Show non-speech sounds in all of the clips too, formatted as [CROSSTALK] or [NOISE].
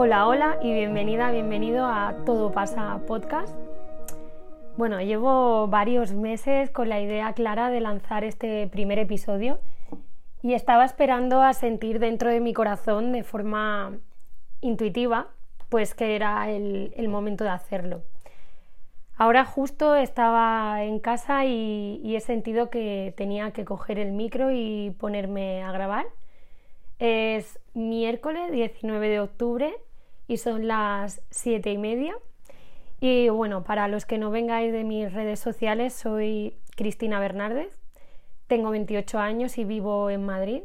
Hola, hola y bienvenida, bienvenido a Todo pasa podcast. Bueno, llevo varios meses con la idea clara de lanzar este primer episodio y estaba esperando a sentir dentro de mi corazón de forma intuitiva pues que era el, momento de hacerlo. Ahora justo estaba en casa y, he sentido que tenía que coger el micro y ponerme a grabar. Es miércoles 19 de octubre y son las 7 y media. Y bueno, para los que no vengáis de mis redes sociales, soy Cristina Bernárdez, tengo 28 años y vivo en Madrid.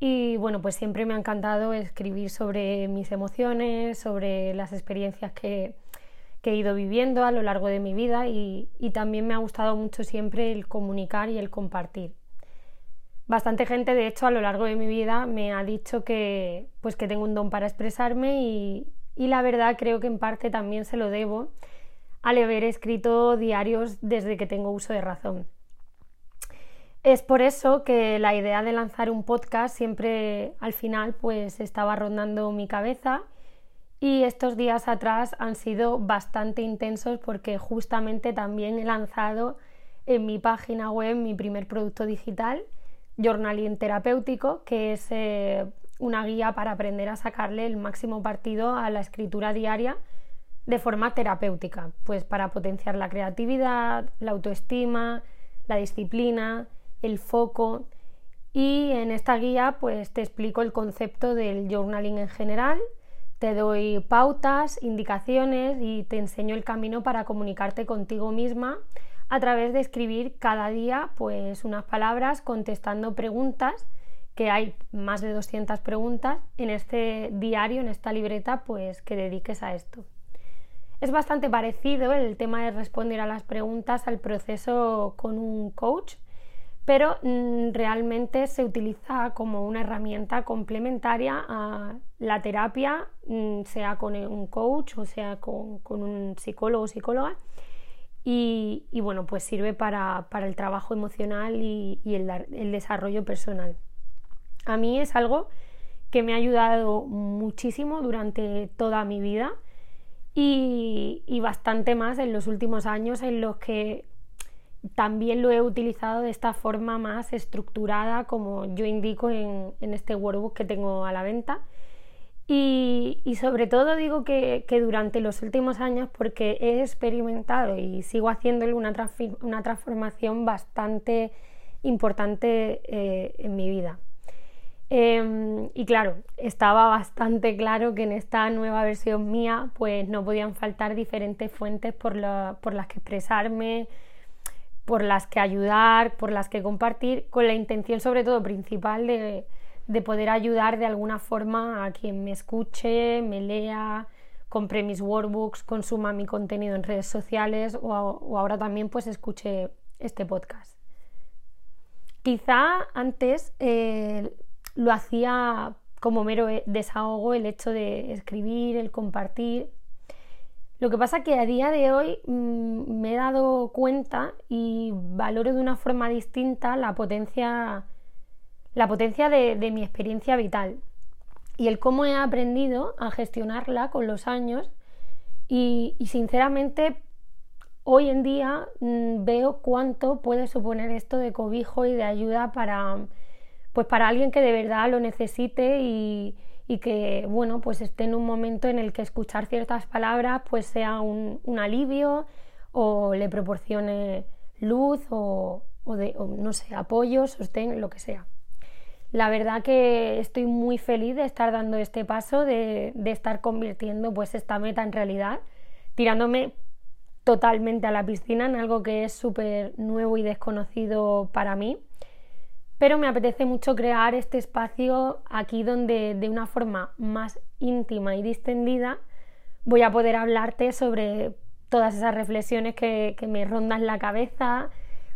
Y bueno, pues siempre me ha encantado escribir sobre mis emociones, sobre las experiencias que, he ido viviendo a lo largo de mi vida y, también me ha gustado mucho siempre el comunicar y el compartir. Bastante gente, de hecho, a lo largo de mi vida me ha dicho que, pues que tengo un don para expresarme y, y la verdad creo que en parte también se lo debo al haber escrito diarios desde que tengo uso de razón. Es por eso que la idea de lanzar un podcast siempre al final pues estaba rondando mi cabeza y estos días atrás han sido bastante intensos porque justamente también he lanzado en mi página web mi primer producto digital, Journaling Terapéutico, que es eh, una guía para aprender a sacarle el máximo partido a la escritura diaria de forma terapéutica, pues para potenciar la creatividad, la autoestima, la disciplina, el foco. Y en esta guía pues te explico el concepto del journaling en general, te doy pautas, indicaciones y te enseño el camino para comunicarte contigo misma a través de escribir cada día pues unas palabras contestando preguntas que hay más de 200 preguntas en este diario, en esta libreta, pues que dediques a esto. Es bastante parecido el tema de responder a las preguntas al proceso con un coach, pero mm, realmente se utiliza como una herramienta complementaria a la terapia, mm, sea con un coach o sea con, un psicólogo o psicóloga. Y, bueno, pues sirve para, el trabajo emocional y, el, desarrollo personal. A mí es algo que me ha ayudado muchísimo durante toda mi vida y, bastante más en los últimos años en los que también lo he utilizado de esta forma más estructurada como yo indico en, este workbook que tengo a la venta. Y, sobre todo digo que, durante los últimos años porque he experimentado y sigo haciéndole una, una transformación bastante importante eh, en mi vida. Em, y claro, estaba bastante claro que en esta nueva versión mía pues no podían faltar diferentes fuentes por, por las que expresarme, por las que ayudar, por las que compartir, con la intención sobre todo principal de, poder ayudar de alguna forma a quien me escuche, me lea, compre mis workbooks, consuma mi contenido en redes sociales o, ahora también pues escuche este podcast. Quizá antes eh, lo hacía como mero desahogo el hecho de escribir, el compartir, lo que pasa que a día de hoy mm, me he dado cuenta y valoro de una forma distinta la potencia, la potencia de, mi experiencia vital y el cómo he aprendido a gestionarla con los años. Y, sinceramente hoy en día mm, veo cuánto puede suponer esto de cobijo y de ayuda para pues para alguien que de verdad lo necesite y, y que bueno pues esté en un momento en el que escuchar ciertas palabras pues sea un, alivio o le proporcione luz o, de, no sé apoyo sostén lo que sea la verdad que estoy muy feliz de estar dando este paso de, estar convirtiendo pues esta meta en realidad tirándome totalmente a la piscina en algo que es súper nuevo y desconocido para mí. Pero me apetece mucho crear este espacio aquí donde de una forma más íntima y distendida voy a poder hablarte sobre todas esas reflexiones que, me rondan la cabeza,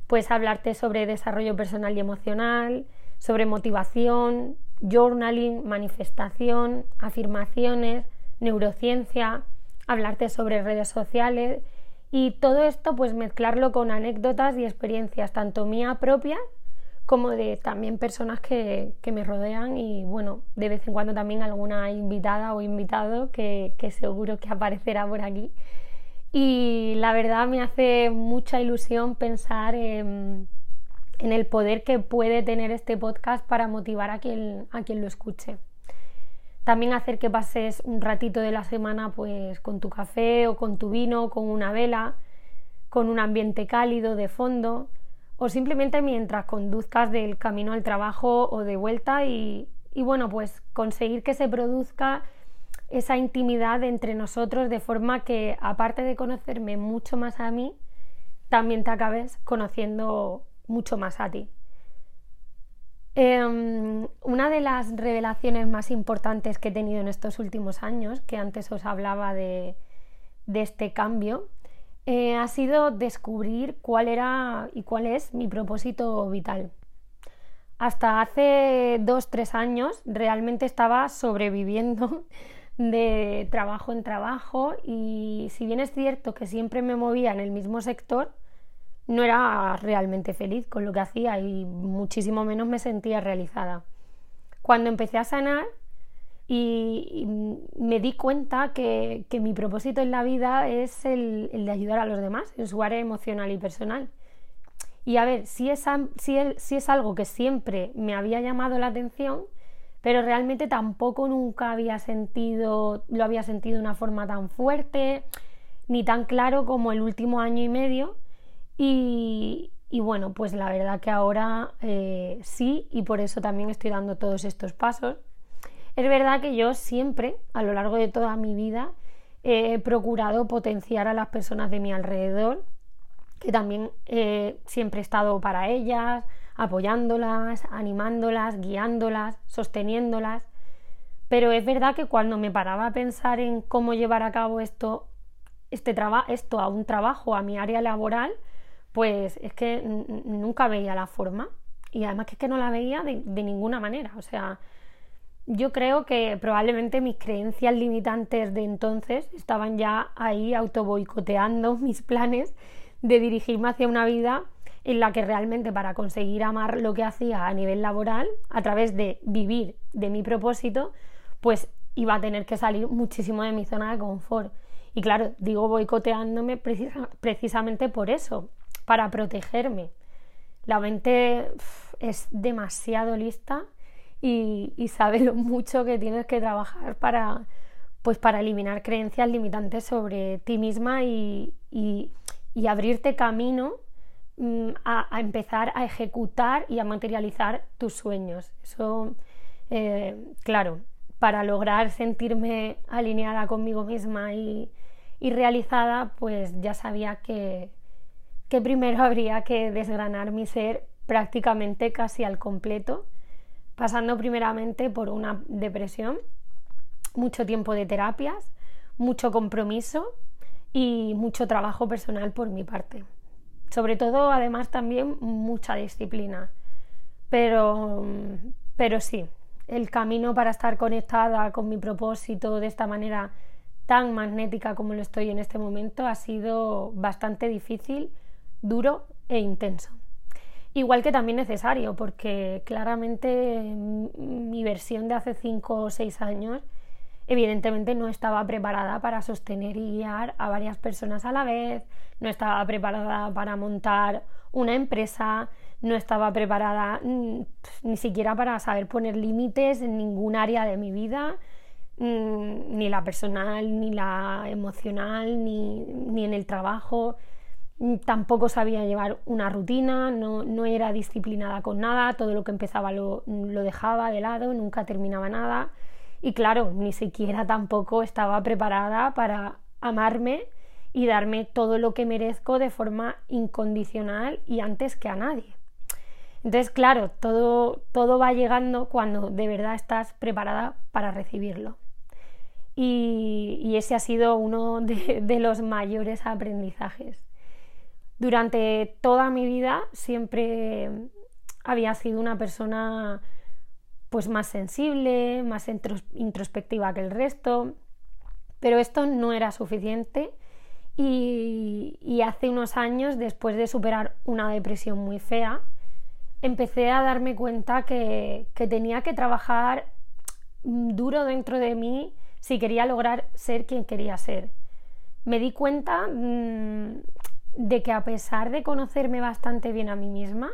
pues hablarte sobre desarrollo personal y emocional, sobre motivación, journaling, manifestación, afirmaciones, neurociencia, hablarte sobre redes sociales y todo esto pues mezclarlo con anécdotas y experiencias tanto mía propia como de también personas que, me rodean y bueno, de vez en cuando también alguna invitada o invitado que, seguro que aparecerá por aquí. Y la verdad me hace mucha ilusión pensar en, el poder que puede tener este podcast para motivar a quien, a quien lo escuche. También hacer que pases un ratito de la semana pues con tu café o con tu vino, con una vela, con un ambiente cálido de fondo o simplemente mientras conduzcas del camino al trabajo o de vuelta y, bueno, pues conseguir que se produzca esa intimidad entre nosotros de forma que aparte de conocerme mucho más a mí, también te acabes conociendo mucho más a ti. Em, una de las revelaciones más importantes que he tenido en estos últimos años, que antes os hablaba de este cambio, eh, ha sido descubrir cuál era y cuál es mi propósito vital. Hasta hace dos, tres años realmente estaba sobreviviendo [LAUGHS] de trabajo en trabajo y si bien es cierto que siempre me movía en el mismo sector, no era realmente feliz con lo que hacía y muchísimo menos me sentía realizada. Cuando empecé a sanar, y, me di cuenta que, mi propósito en la vida es el, de ayudar a los demás en su área emocional y personal. Y a ver, si es, si es algo que siempre me había llamado la atención, pero realmente tampoco nunca había sentido, lo había sentido de una forma tan fuerte, ni tan claro como el último año y medio. Y, bueno, pues la verdad que ahora eh, sí, y por eso también estoy dando todos estos pasos. Es verdad que yo siempre, a lo largo de toda mi vida, he procurado potenciar a las personas de mi alrededor, que también eh, siempre he estado para ellas, apoyándolas, animándolas, guiándolas, sosteniéndolas. Pero es verdad que cuando me paraba a pensar en cómo llevar a cabo esto, este esto a un trabajo, a mi área laboral, pues es que nunca veía la forma. Y además que es que no la veía de, ninguna manera. O sea, yo creo que probablemente mis creencias limitantes de entonces estaban ya ahí autoboicoteando [LAUGHS] mis planes de dirigirme hacia una vida en la que realmente para conseguir amar lo que hacía a nivel laboral, a través de vivir de mi propósito, pues iba a tener que salir muchísimo de mi zona de confort. Y claro, digo boicoteándome precisamente por eso, para protegerme. La mente es demasiado lista y, y sabe [LAUGHS] lo mucho que tienes que trabajar para, pues para eliminar creencias limitantes sobre ti misma y, abrirte camino mm, a, empezar a ejecutar y a materializar tus sueños. Eso, eh, claro, para lograr sentirme alineada conmigo misma y, realizada, pues ya sabía que, que primero [LAUGHS] habría que desgranar mi ser prácticamente casi al completo pasando primeramente por una depresión, mucho tiempo de terapias, mucho compromiso y mucho trabajo personal por mi parte. Sobre todo, además, también mucha disciplina. Pero, pero sí, el camino para estar conectada con mi propósito de esta manera tan magnética como lo estoy en este momento ha sido bastante difícil, duro e intenso. Igual que también necesario, porque claramente mi versión de hace 5 o 6 años evidentemente no estaba preparada para sostener y guiar a varias personas a la vez, no estaba preparada para montar una empresa, no estaba preparada mm, ni siquiera para saber poner límites en ningún área de mi vida, mm, ni la personal, ni la emocional, ni, ni en el trabajo. Tampoco sabía llevar una rutina, no, era disciplinada con nada, todo lo que empezaba lo, lo, dejaba de lado, nunca terminaba nada y claro, ni siquiera tampoco estaba preparada para amarme y darme todo lo que merezco de forma incondicional y antes que a nadie. Entonces, claro, todo, todo va llegando cuando de verdad estás preparada para recibirlo. Y, ese ha sido uno de los mayores aprendizajes durante toda mi vida siempre había sido una persona pues más sensible, más introspectiva que el resto, pero esto no era suficiente y, hace unos años, después de superar una depresión muy fea, empecé a darme cuenta que, tenía que trabajar duro dentro de mí si quería lograr ser quien quería ser. Me di cuenta mm, de que a pesar de conocerme bastante bien a mí misma,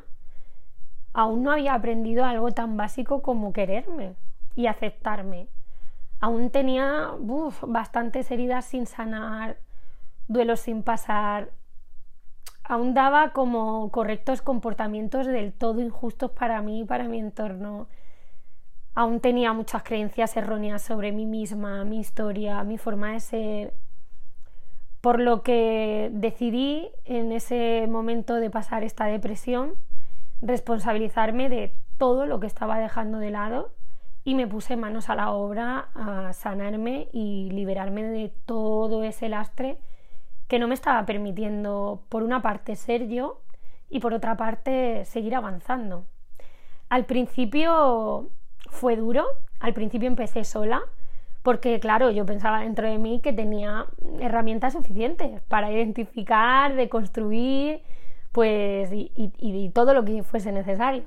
aún no había aprendido algo tan básico como quererme y aceptarme. Aún tenía bastantes heridas sin sanar, duelos sin pasar, aún daba como correctos comportamientos del todo injustos para mí y para mi entorno. Aún tenía muchas creencias erróneas sobre mí misma, mi historia, mi forma de ser. Por lo que decidí en ese momento de pasar esta depresión responsabilizarme de todo lo que estaba dejando de lado y me puse manos a la obra a sanarme y liberarme de todo ese lastre que no me estaba permitiendo, por una parte, ser yo y por otra parte, seguir avanzando. Al principio fue duro, al principio empecé sola, porque claro, yo pensaba dentro de mí que tenía herramientas suficientes para identificar, de construir, pues y, todo lo que fuese necesario.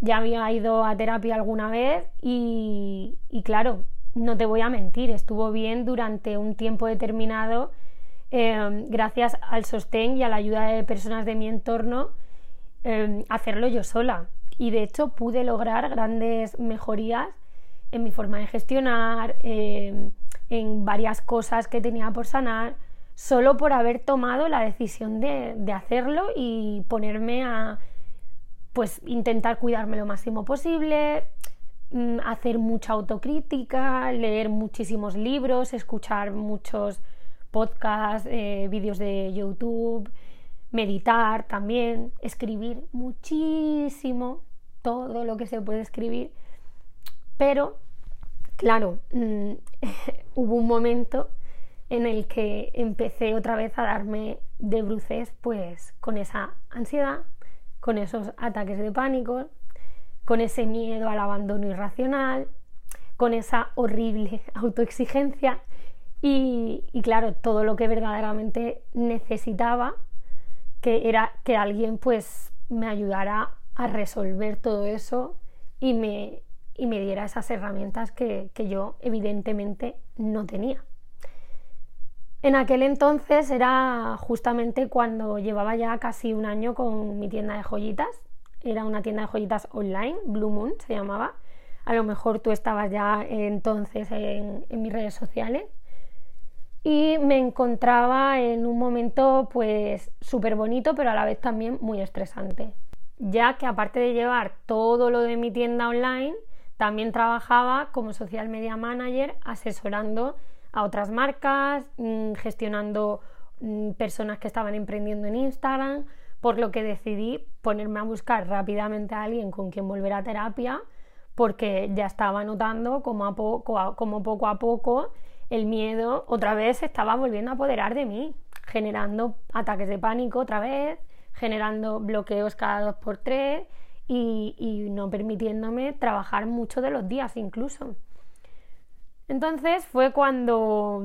Ya había ido a terapia alguna vez y, y claro, no te voy a mentir, estuvo bien durante un tiempo determinado Em, gracias al sostén y a la ayuda de personas de mi entorno, em, hacerlo yo sola. Y de hecho pude lograr grandes mejorías en mi forma de gestionar, em, en varias cosas que tenía por sanar, solo por haber tomado la decisión de, de hacerlo y ponerme a pues intentar cuidarme lo máximo posible, mm, hacer mucha autocrítica, leer muchísimos libros, escuchar muchos podcast, eh, vídeos de YouTube, meditar también, escribir muchísimo, todo lo que se puede escribir. Pero, claro, mm, [LAUGHS] hubo un momento en el que empecé otra vez a darme de bruces, pues con esa ansiedad, con esos ataques de pánico, con ese miedo al abandono irracional, con esa horrible [LAUGHS] autoexigencia y, claro, todo lo que verdaderamente necesitaba, que era que alguien pues me ayudara a resolver todo eso y me, y me diera esas herramientas que, que yo evidentemente no tenía. En aquel entonces era justamente cuando llevaba ya casi un año con mi tienda de joyitas. Era una tienda de joyitas online, Blue Moon se llamaba. A lo mejor tú estabas ya entonces en, mis redes sociales y me encontraba en un momento pues súper bonito pero a la vez también muy estresante ya que aparte de llevar todo lo de mi tienda online también trabajaba como social media manager asesorando a otras marcas mm, gestionando mm, personas que estaban emprendiendo en Instagram por lo que decidí ponerme a buscar rápidamente a alguien con quien volver a terapia porque ya estaba notando como, a poco, como poco a poco el miedo otra vez estaba volviendo a apoderar de mí, generando ataques de pánico otra vez, generando bloqueos cada dos por tres y, no permitiéndome trabajar mucho de los días incluso. Entonces fue cuando,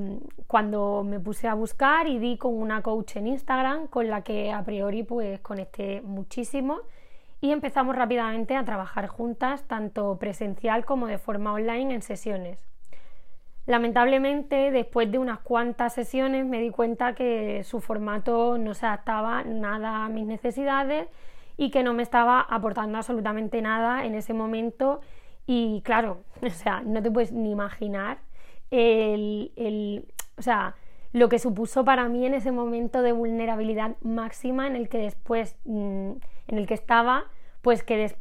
cuando me puse a buscar y di con una coach en Instagram con la que a priori pues conecté muchísimo y empezamos rápidamente a trabajar juntas tanto presencial como de forma online en sesiones. Lamentablemente, después de unas cuantas sesiones me di cuenta que su formato no se adaptaba nada a mis necesidades y que no me estaba aportando absolutamente nada en ese momento. Y claro, [LAUGHS] o sea, no te puedes ni imaginar el, o sea, lo que supuso para mí en ese momento de vulnerabilidad máxima en el que después, mm, en el que estaba, pues que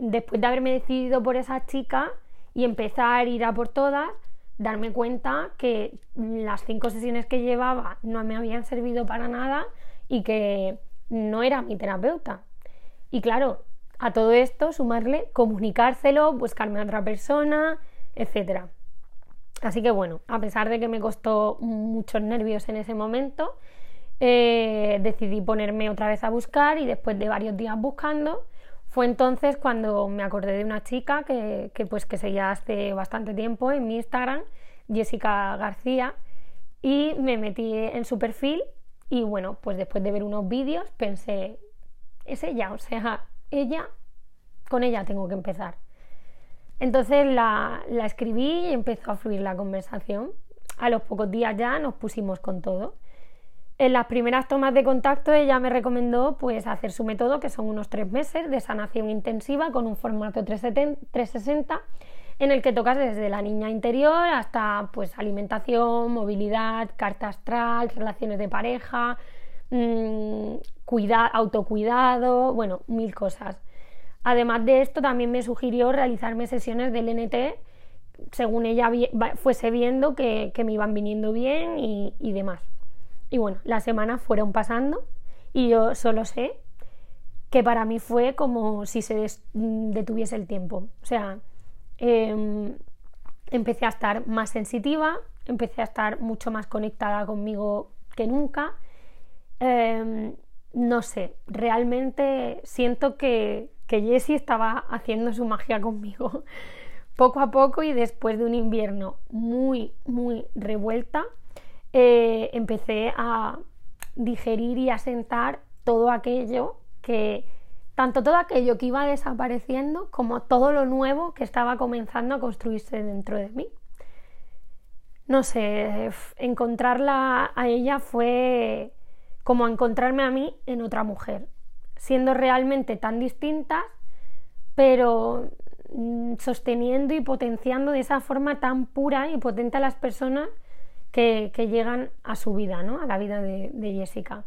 después de haberme decidido por esa chica y empezar a ir a por todas, darme cuenta que las cinco sesiones que llevaba no me habían servido para nada y que no era mi terapeuta. Y claro, a todo esto sumarle comunicárselo, buscarme a otra persona, etc. Así que bueno, a pesar de que me costó muchos nervios en ese momento, eh, decidí ponerme otra vez a buscar y después de varios días buscando, fue entonces cuando me acordé de una chica que, pues que seguía hace bastante tiempo en mi Instagram, Jessica García, y me metí en su perfil y bueno, pues después de ver unos vídeos pensé, es ella, o sea, ella con ella tengo que empezar. Entonces la, la escribí y empezó a fluir la conversación. A los pocos días ya nos pusimos con todo. En las primeras tomas de contacto ella me recomendó pues hacer su método, que son unos tres meses de sanación intensiva con un formato 360 en el que tocas desde la niña interior hasta pues alimentación, movilidad, carta astral, relaciones de pareja, mmm, autocuidado, bueno, mil cosas. Además de esto, también me sugirió realizarme sesiones del NT según ella fuese viendo que, me iban viniendo bien y, y demás. Y bueno, las semanas fueron pasando y yo solo sé que para mí fue como si se detuviese el tiempo. O sea, Em, empecé a estar más sensitiva, empecé a estar mucho más conectada conmigo que nunca. Em, no sé, realmente siento que, que Jessie estaba haciendo su magia conmigo [LAUGHS] poco a poco y después de un invierno muy, muy revuelta, eh, empecé a digerir y a sentar todo aquello que tanto todo aquello que iba desapareciendo como todo lo nuevo que estaba comenzando a construirse dentro de mí. No sé, encontrarla a ella fue como encontrarme a mí en otra mujer, siendo realmente tan distintas, pero mm, sosteniendo y potenciando de esa forma tan pura y potente a las personas que, llegan a su vida, ¿no? a la vida de Jessica.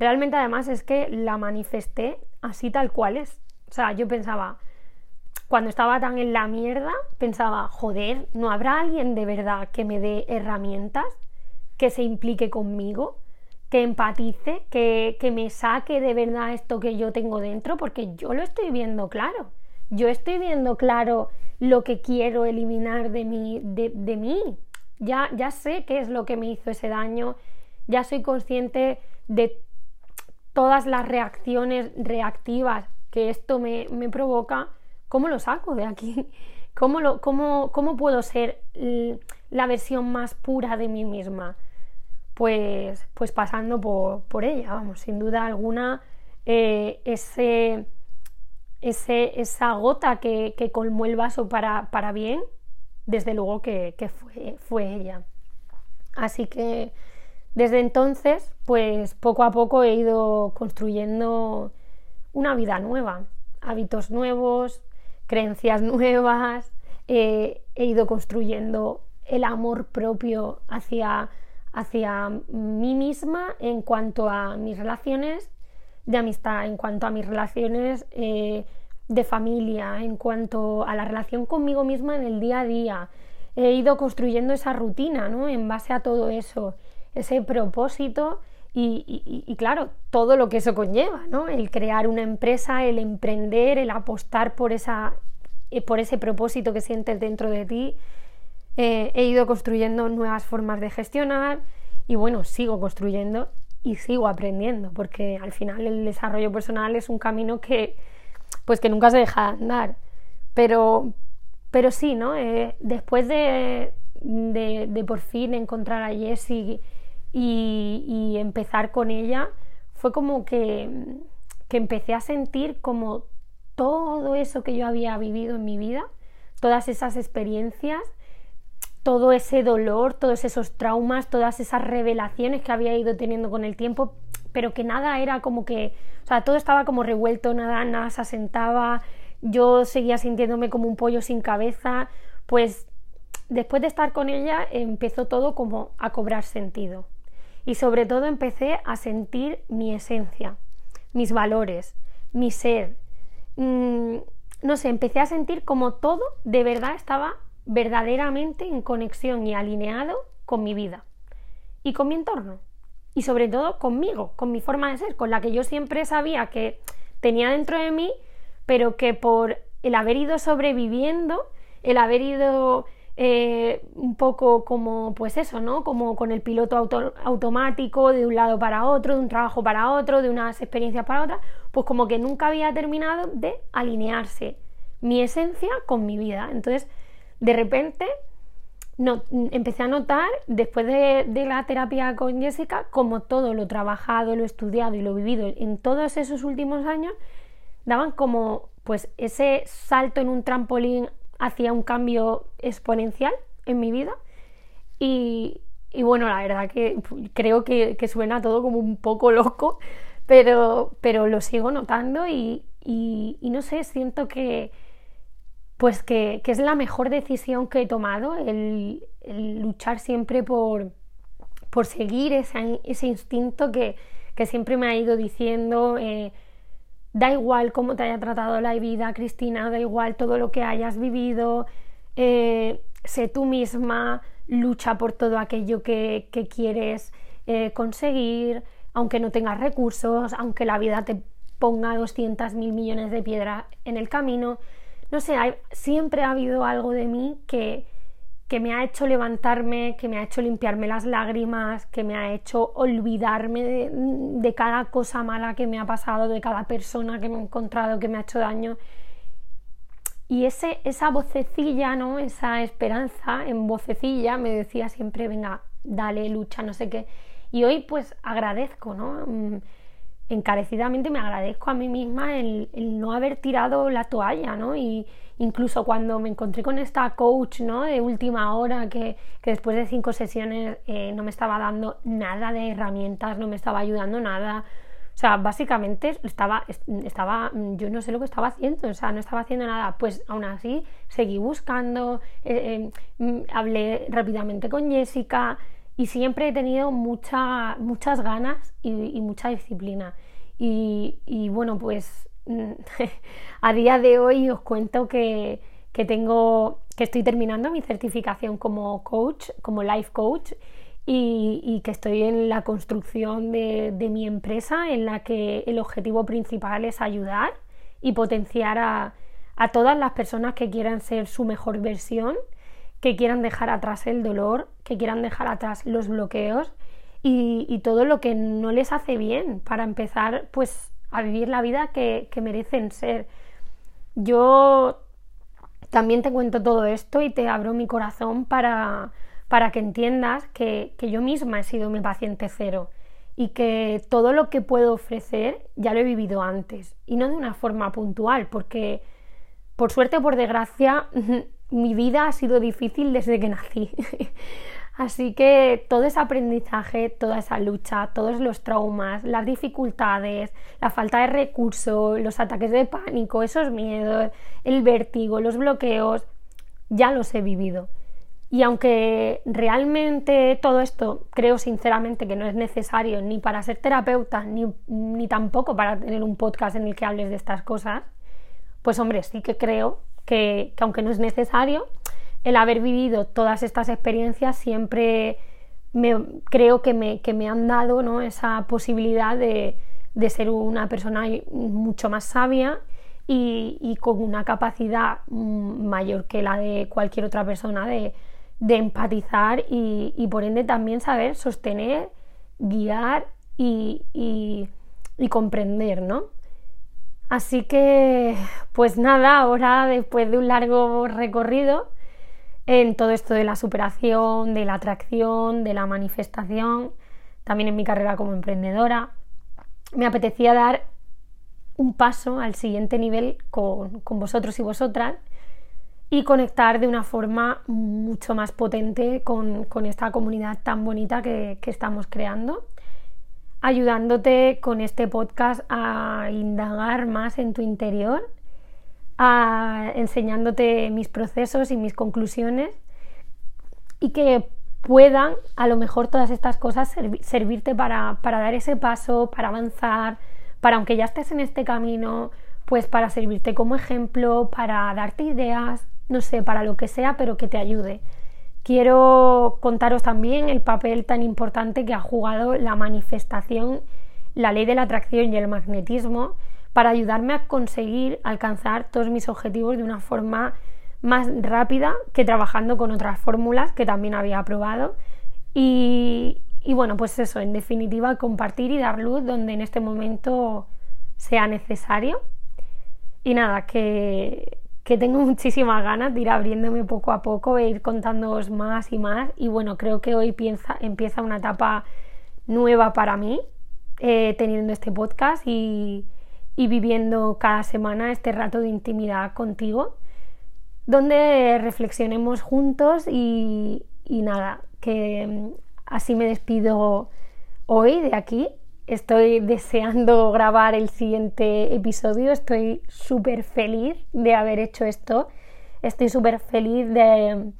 Realmente además es que la manifesté así tal cual es. O sea, yo pensaba, cuando estaba tan en la mierda, pensaba, joder, ¿no habrá alguien de verdad que me dé herramientas, que se implique conmigo, que empatice, que, que me saque de verdad esto que yo tengo dentro? Porque yo lo estoy viendo claro. Yo estoy viendo claro lo que quiero eliminar de mí. De, de mí. Ya, ya sé qué es lo que me hizo ese daño, ya soy consciente de todas las reacciones reactivas que esto me, provoca, ¿cómo lo saco de aquí? [LAUGHS] ¿Cómo, lo, cómo, cómo puedo ser la versión más pura de mí misma? Pues, pues pasando por, ella, vamos, sin duda alguna, eh, ese, ese, esa gota que, colmó el vaso para, para bien, desde luego que, fue, fue ella. Así que desde entonces, pues poco a poco he ido construyendo una vida nueva, hábitos nuevos, creencias nuevas, he ido construyendo el amor propio hacia, hacia mí misma en cuanto a mis relaciones de amistad, en cuanto a mis relaciones eh, de familia, en cuanto a la relación conmigo misma en el día a día. He ido construyendo esa rutina, ¿no? En base a todo eso ese propósito y, claro, todo lo que eso conlleva, ¿no? El crear una empresa, el emprender, el apostar por, esa, eh, por ese propósito que sientes dentro de ti. Eh, he ido construyendo nuevas formas de gestionar y bueno, sigo construyendo y sigo aprendiendo porque al final el desarrollo personal es un camino que pues que nunca se deja de andar. Pero, pero sí, ¿no? Eh, después de, de, por fin encontrar a Jessie y, empezar con ella, fue como que, que empecé a sentir como todo eso que yo había vivido en mi vida, todas esas experiencias, todo ese dolor, todos esos traumas, todas esas revelaciones que había ido teniendo con el tiempo, pero que nada era como que, o sea, todo estaba como revuelto, nada, nada se asentaba, yo seguía sintiéndome como un pollo sin cabeza, pues después de estar con ella empezó todo como a cobrar sentido. Y sobre todo empecé a sentir mi esencia, mis valores, mi ser. Mm, no sé, empecé a sentir como todo de verdad estaba verdaderamente en conexión y alineado con mi vida y con mi entorno y sobre todo conmigo, con mi forma de ser, con la que yo siempre sabía que tenía dentro de mí, pero que por el haber ido sobreviviendo, el haber ido eh, un poco como, pues eso, ¿no? Como con el piloto automático de un lado para otro, de un trabajo para otro, de unas experiencias para otras, pues como que nunca había terminado de alinearse mi esencia con mi vida. Entonces, de repente, no, empecé a notar, después de, de la terapia con Jessica, como todo lo trabajado, lo estudiado y lo vivido en todos esos últimos años, daban como pues ese salto en un trampolín hacia un cambio exponencial en mi vida. Y, bueno, la verdad que creo que, suena todo como un poco loco, pero, pero lo sigo notando y, no sé, siento que pues que, es la mejor decisión que he tomado, el, luchar siempre por, por seguir ese, ese instinto que, que, siempre me ha ido diciendo, eh, da igual cómo te haya tratado la vida, Cristina, da igual todo lo que hayas vivido, eh, sé tú misma, lucha por todo aquello que, quieres eh, conseguir, aunque no tengas recursos, aunque la vida te ponga 200 mil millones de piedras en el camino. No sé, siempre ha habido algo de mí que, que me ha hecho levantarme, que me ha hecho limpiarme las lágrimas, que me ha hecho olvidarme de, cada cosa mala que me ha pasado, de cada persona que me he encontrado que me ha hecho daño. Y ese, esa vocecilla, ¿no? Esa esperanza en vocecilla me decía siempre, venga, dale, lucha, no sé qué. Y hoy pues agradezco, ¿no? Encarecidamente me agradezco a mí misma el, no haber tirado la toalla, ¿no? Y incluso cuando me encontré con esta coach, ¿no? De última hora, que, después de cinco sesiones eh, no me estaba dando nada de herramientas, no me estaba ayudando nada. O sea, básicamente estaba, estaba, yo no sé lo que estaba haciendo, o sea, no estaba haciendo nada. Pues aún así seguí buscando, eh, eh, mm, hablé rápidamente con Jessica, y siempre he tenido mucha, muchas ganas y, mucha disciplina. Y, bueno, pues [LAUGHS] a día de hoy os cuento que, tengo, que estoy terminando mi certificación como coach, como life coach, y, que estoy en la construcción de, mi empresa, en la que el objetivo principal es ayudar y potenciar a todas las personas que quieran ser su mejor versión que quieran dejar atrás el dolor, que quieran dejar atrás los bloqueos y, todo lo que no les hace bien para empezar pues a vivir la vida que, merecen ser. Yo también te cuento todo esto y te abro mi corazón para, para que entiendas que, que yo misma he sido mi paciente cero y que todo lo que puedo ofrecer ya lo he vivido antes y no de una forma puntual porque por suerte o por desgracia [LAUGHS] mi vida ha sido difícil desde que nací. [LAUGHS] Así que todo ese aprendizaje, toda esa lucha, todos los traumas, las dificultades, la falta de recursos, los ataques de pánico, esos miedos, el vértigo, los bloqueos, ya los he vivido. Y aunque realmente todo esto creo sinceramente que no es necesario ni para ser terapeuta, ni, ni tampoco para tener un podcast en el que hables de estas cosas, pues hombre, sí que creo que, aunque no es necesario, el haber vivido todas estas experiencias siempre me, creo que me, que me han dado ¿no? esa posibilidad de, de, ser una persona mucho más sabia y, con una capacidad mayor que la de cualquier otra persona de, de empatizar y, y, por ende también saber sostener, guiar y, y comprender, ¿no? Así que, pues nada, ahora después de un largo recorrido en todo esto de la superación, de la atracción, de la manifestación, también en mi carrera como emprendedora, me apetecía dar un paso al siguiente nivel con, vosotros y vosotras y conectar de una forma mucho más potente con, esta comunidad tan bonita que estamos creando ayudándote con este podcast a indagar más en tu interior, a enseñándote mis procesos y mis conclusiones y que puedan a lo mejor todas estas cosas servirte para, para dar ese paso, para avanzar, para aunque ya estés en este camino, pues para servirte como ejemplo, para darte ideas, no sé, para lo que sea, pero que te ayude. Quiero contaros también el papel tan importante que ha jugado la manifestación, la ley de la atracción y el magnetismo para ayudarme a conseguir alcanzar todos mis objetivos de una forma más rápida que trabajando con otras fórmulas que también había probado. Y, y bueno, pues eso, en definitiva, compartir y dar luz donde en este momento sea necesario. Y nada, que, que tengo [LAUGHS] muchísimas ganas de ir abriéndome poco a poco e ir contándoos más y más. Y bueno, creo que hoy empieza una etapa nueva para mí, eh, teniendo este podcast y, y viviendo cada semana este rato de intimidad contigo, donde reflexionemos juntos y, y nada, que mm, así me despido hoy de aquí. Estoy deseando grabar el siguiente episodio, estoy súper feliz de haber hecho esto, estoy súper feliz de,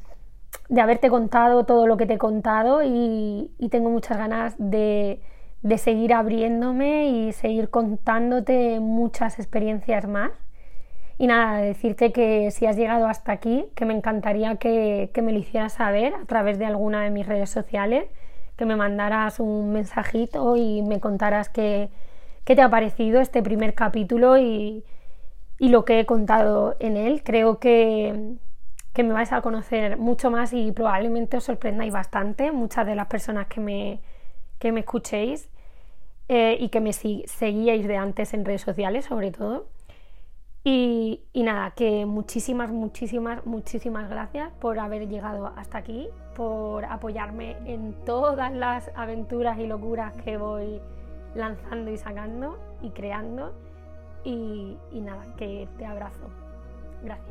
de, haberte contado todo lo que te he contado y, tengo muchas ganas de de seguir abriéndome y seguir contándote muchas experiencias más. Y nada, decirte que si has llegado hasta aquí, que me encantaría que, me lo hicieras saber a través de alguna de mis redes sociales, que me mandaras un mensajito y me contaras qué, te ha parecido este primer capítulo y, lo que he contado en él. Creo que, que me vais a conocer mucho más y probablemente os sorprendáis bastante, muchas de las personas que me, que me escuchéis eh, y que me seguíais de antes en redes sociales, sobre todo. Y, nada, que muchísimas, muchísimas, muchísimas gracias por haber llegado hasta aquí, por apoyarme en todas las aventuras y locuras que voy lanzando y sacando y creando. Y nada, que te abrazo. Gracias.